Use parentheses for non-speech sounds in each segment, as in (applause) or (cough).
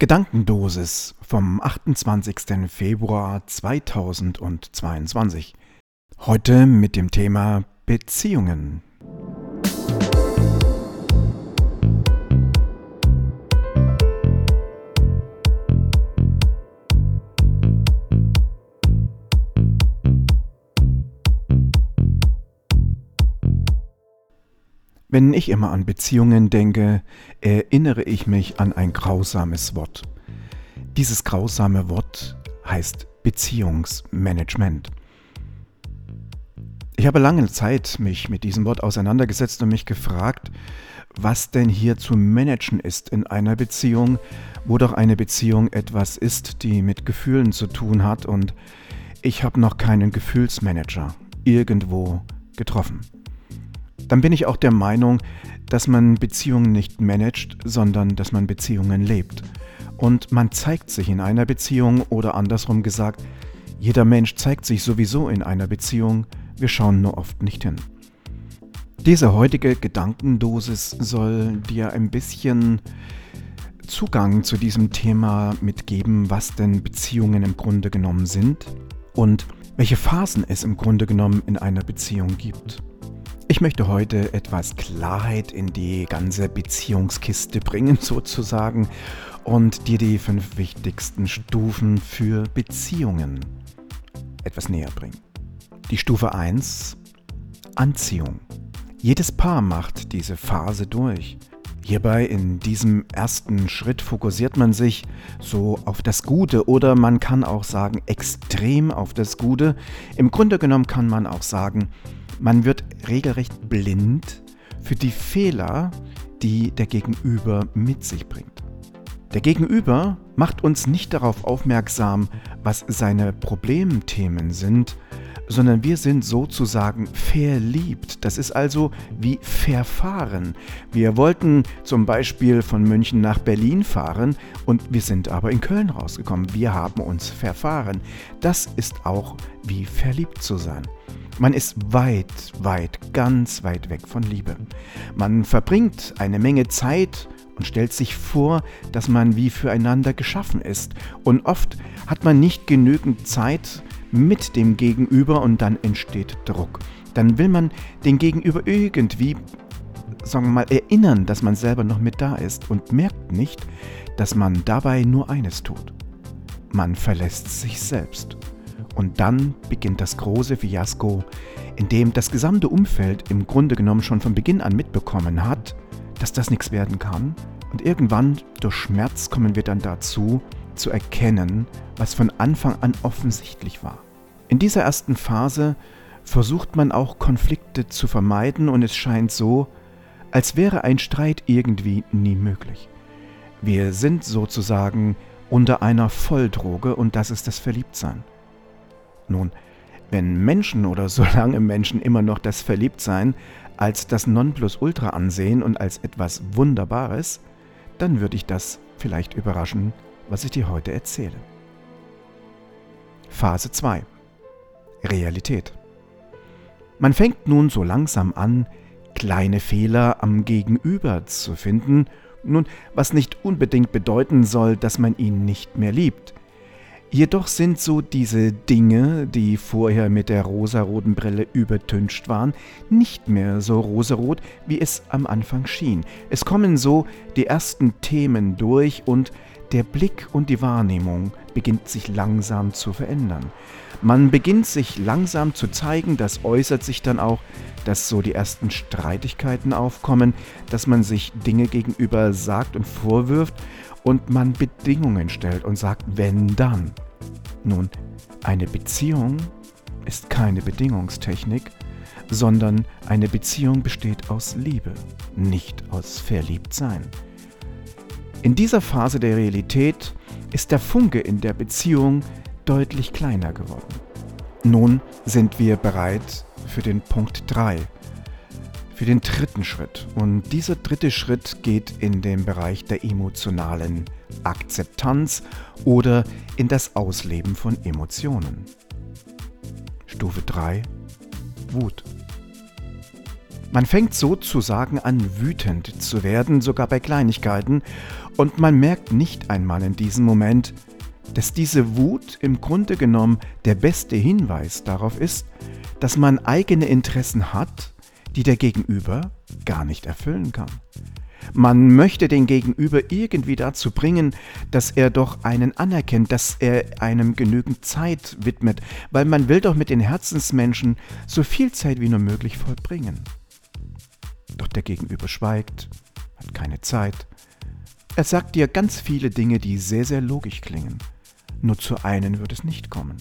Gedankendosis vom 28. Februar 2022. Heute mit dem Thema Beziehungen. Wenn ich immer an Beziehungen denke, erinnere ich mich an ein grausames Wort. Dieses grausame Wort heißt Beziehungsmanagement. Ich habe lange Zeit mich mit diesem Wort auseinandergesetzt und mich gefragt, was denn hier zu managen ist in einer Beziehung, wo doch eine Beziehung etwas ist, die mit Gefühlen zu tun hat und ich habe noch keinen Gefühlsmanager irgendwo getroffen dann bin ich auch der Meinung, dass man Beziehungen nicht managt, sondern dass man Beziehungen lebt. Und man zeigt sich in einer Beziehung oder andersrum gesagt, jeder Mensch zeigt sich sowieso in einer Beziehung, wir schauen nur oft nicht hin. Diese heutige Gedankendosis soll dir ein bisschen Zugang zu diesem Thema mitgeben, was denn Beziehungen im Grunde genommen sind und welche Phasen es im Grunde genommen in einer Beziehung gibt. Ich möchte heute etwas Klarheit in die ganze Beziehungskiste bringen, (laughs) sozusagen, und dir die fünf wichtigsten Stufen für Beziehungen etwas näher bringen. Die Stufe 1, Anziehung. Jedes Paar macht diese Phase durch. Hierbei in diesem ersten Schritt fokussiert man sich so auf das Gute oder man kann auch sagen extrem auf das Gute. Im Grunde genommen kann man auch sagen, man wird regelrecht blind für die Fehler, die der Gegenüber mit sich bringt. Der Gegenüber macht uns nicht darauf aufmerksam, was seine Problemthemen sind, sondern wir sind sozusagen verliebt. Das ist also wie verfahren. Wir wollten zum Beispiel von München nach Berlin fahren und wir sind aber in Köln rausgekommen. Wir haben uns verfahren. Das ist auch wie verliebt zu sein. Man ist weit, weit, ganz weit weg von Liebe. Man verbringt eine Menge Zeit und stellt sich vor, dass man wie füreinander geschaffen ist. Und oft hat man nicht genügend Zeit mit dem Gegenüber und dann entsteht Druck. Dann will man den Gegenüber irgendwie, sagen wir mal, erinnern, dass man selber noch mit da ist und merkt nicht, dass man dabei nur eines tut. Man verlässt sich selbst. Und dann beginnt das große Fiasko, in dem das gesamte Umfeld im Grunde genommen schon von Beginn an mitbekommen hat, dass das nichts werden kann. Und irgendwann durch Schmerz kommen wir dann dazu, zu erkennen, was von Anfang an offensichtlich war. In dieser ersten Phase versucht man auch Konflikte zu vermeiden und es scheint so, als wäre ein Streit irgendwie nie möglich. Wir sind sozusagen unter einer Volldroge und das ist das Verliebtsein. Nun, wenn Menschen oder (laughs) solange Menschen immer noch das Verliebtsein als das Nonplusultra ansehen und als etwas Wunderbares, dann würde ich das vielleicht überraschen, was ich dir heute erzähle. Phase 2 Realität Man fängt nun so langsam an, kleine Fehler am Gegenüber zu finden, nun, was nicht unbedingt bedeuten soll, dass man ihn nicht mehr liebt. Jedoch sind so diese Dinge, die vorher mit der rosaroten Brille übertüncht waren, nicht mehr so rosarot, wie es am Anfang schien. Es kommen so die ersten Themen durch und der Blick und die Wahrnehmung beginnt sich langsam zu verändern. Man beginnt sich langsam zu zeigen, das äußert sich dann auch, dass so die ersten Streitigkeiten aufkommen, dass man sich Dinge gegenüber sagt und vorwirft und man Bedingungen stellt und sagt, wenn dann. Nun, eine Beziehung ist keine Bedingungstechnik, sondern eine Beziehung besteht aus Liebe, nicht aus Verliebtsein. In dieser Phase der Realität ist der Funke in der Beziehung deutlich kleiner geworden. Nun sind wir bereit für den Punkt 3, für den dritten Schritt. Und dieser dritte Schritt geht in den Bereich der emotionalen Akzeptanz oder in das Ausleben von Emotionen. Stufe 3 Wut. Man fängt sozusagen an, wütend zu werden, sogar bei Kleinigkeiten, und man merkt nicht einmal in diesem Moment, dass diese Wut im Grunde genommen der beste Hinweis darauf ist, dass man eigene Interessen hat, die der Gegenüber gar nicht erfüllen kann. Man möchte den Gegenüber irgendwie dazu bringen, dass er doch einen anerkennt, dass er einem genügend Zeit widmet, weil man will doch mit den Herzensmenschen so viel Zeit wie nur möglich vollbringen. Doch der Gegenüber schweigt, hat keine Zeit. Er sagt dir ganz viele Dinge, die sehr, sehr logisch klingen. Nur zu einen wird es nicht kommen,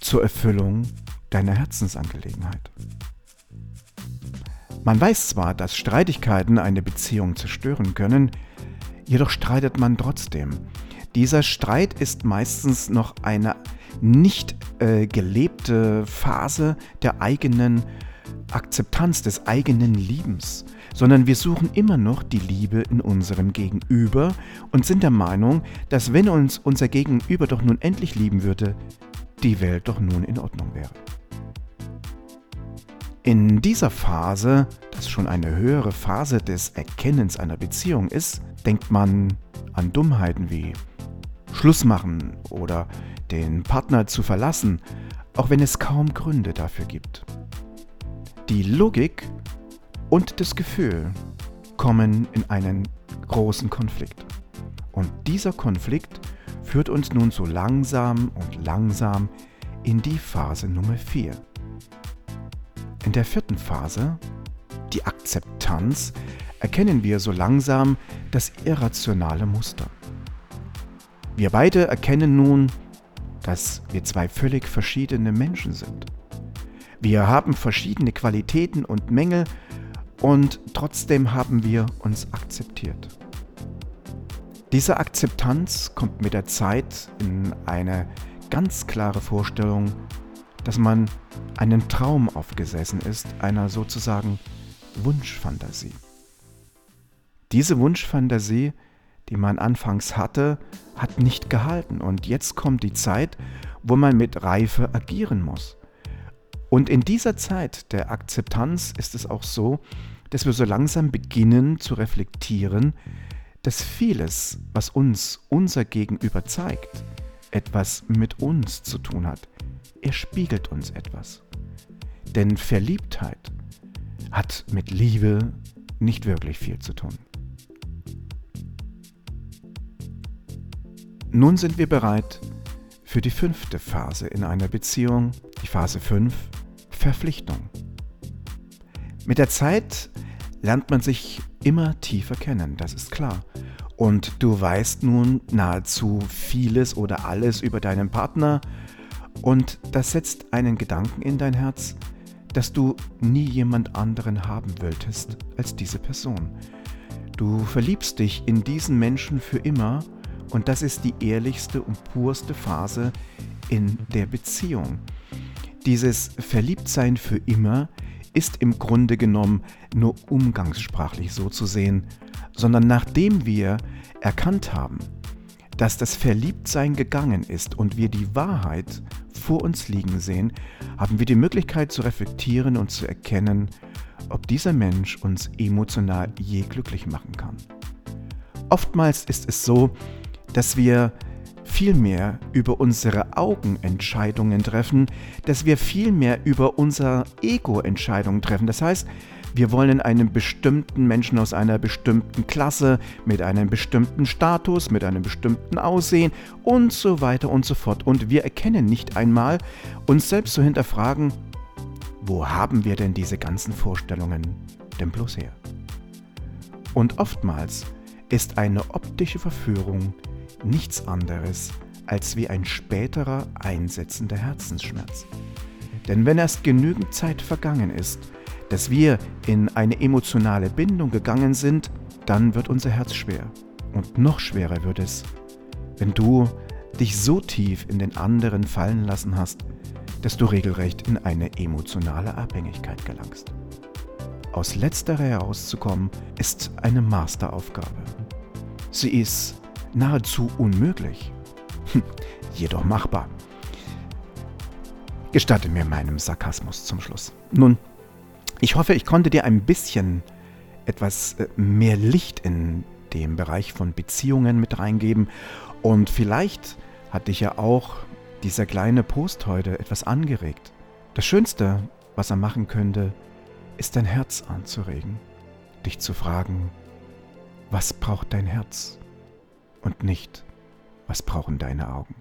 zur Erfüllung deiner Herzensangelegenheit. Man weiß zwar, dass Streitigkeiten eine Beziehung zerstören können, jedoch streitet man trotzdem. Dieser Streit ist meistens noch eine nicht äh, gelebte Phase der eigenen Akzeptanz, des eigenen Liebens, sondern wir suchen immer noch die Liebe in unserem Gegenüber und sind der Meinung, dass wenn uns unser Gegenüber doch nun endlich lieben würde, die Welt doch nun in Ordnung wäre. In dieser Phase, das schon eine höhere Phase des Erkennens einer Beziehung ist, denkt man an Dummheiten wie Schluss machen oder den Partner zu verlassen, auch wenn es kaum Gründe dafür gibt. Die Logik und das Gefühl kommen in einen großen Konflikt. Und dieser Konflikt führt uns nun so langsam und langsam in die Phase Nummer 4. In der vierten Phase, die Akzeptanz, erkennen wir so langsam das irrationale Muster. Wir beide erkennen nun, dass wir zwei völlig verschiedene Menschen sind. Wir haben verschiedene Qualitäten und Mängel und trotzdem haben wir uns akzeptiert. Diese Akzeptanz kommt mit der Zeit in eine ganz klare Vorstellung, dass man einen Traum aufgesessen ist, einer sozusagen Wunschfantasie. Diese Wunschfantasie, die man anfangs hatte, hat nicht gehalten und jetzt kommt die Zeit, wo man mit Reife agieren muss. Und in dieser Zeit der Akzeptanz ist es auch so, dass wir so langsam beginnen zu reflektieren, dass vieles, was uns unser Gegenüber zeigt, etwas mit uns zu tun hat. Er spiegelt uns etwas. Denn Verliebtheit hat mit Liebe nicht wirklich viel zu tun. Nun sind wir bereit für die fünfte Phase in einer Beziehung, die Phase 5, Verpflichtung. Mit der Zeit lernt man sich immer tiefer kennen, das ist klar. Und du weißt nun nahezu vieles oder alles über deinen Partner und das setzt einen Gedanken in dein Herz, dass du nie jemand anderen haben wolltest als diese Person. Du verliebst dich in diesen Menschen für immer und das ist die ehrlichste und purste Phase in der Beziehung. Dieses Verliebtsein für immer ist im Grunde genommen nur umgangssprachlich so zu sehen, sondern nachdem wir erkannt haben, dass das Verliebtsein gegangen ist und wir die Wahrheit vor uns liegen sehen, haben wir die Möglichkeit zu reflektieren und zu erkennen, ob dieser Mensch uns emotional je glücklich machen kann. Oftmals ist es so, dass wir viel mehr über unsere Augen Entscheidungen treffen, dass wir viel mehr über unser Ego Entscheidungen treffen. Das heißt, wir wollen einen bestimmten Menschen aus einer bestimmten Klasse, mit einem bestimmten Status, mit einem bestimmten Aussehen und so weiter und so fort. Und wir erkennen nicht einmal, uns selbst zu hinterfragen, wo haben wir denn diese ganzen Vorstellungen denn bloß her? Und oftmals ist eine optische Verführung nichts anderes als wie ein späterer einsetzender Herzensschmerz. Denn wenn erst genügend Zeit vergangen ist, dass wir in eine emotionale Bindung gegangen sind, dann wird unser Herz schwer. Und noch schwerer wird es, wenn du dich so tief in den anderen fallen lassen hast, dass du regelrecht in eine emotionale Abhängigkeit gelangst. Aus letzterer herauszukommen, ist eine Masteraufgabe. Sie ist nahezu unmöglich, (laughs) jedoch machbar. Gestatte mir meinem Sarkasmus zum Schluss. Nun, Ich hoffe, ich konnte dir ein bisschen etwas äh, mehr Licht in dem Bereich von Beziehungen mit reingeben und vielleicht hat dich ja auch dieser kleine Post heute etwas angeregt. Das Schönste, was er machen könnte, ist dein Herz anzuregen, dich zu fragen, was braucht dein Herz und nicht, was brauchen deine Augen.